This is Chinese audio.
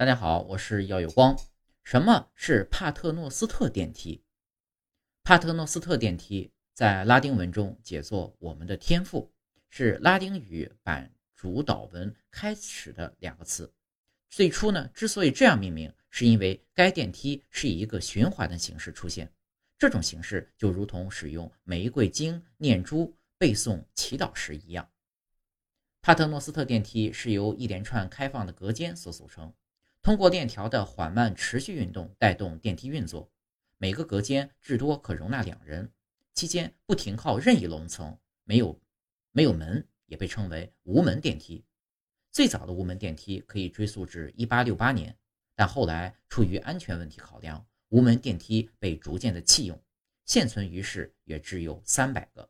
大家好，我是耀有光。什么是帕特诺斯特电梯？帕特诺斯特电梯在拉丁文中解作“我们的天赋”，是拉丁语版主导文开始的两个词。最初呢，之所以这样命名，是因为该电梯是以一个循环的形式出现。这种形式就如同使用玫瑰经、念珠、背诵祈祷时一样。帕特诺斯特电梯是由一连串开放的隔间所组成。通过链条的缓慢持续运动带动电梯运作，每个隔间至多可容纳两人，期间不停靠任意楼层，没有没有门，也被称为无门电梯。最早的无门电梯可以追溯至1868年，但后来出于安全问题考量，无门电梯被逐渐的弃用，现存于世也只有三百个。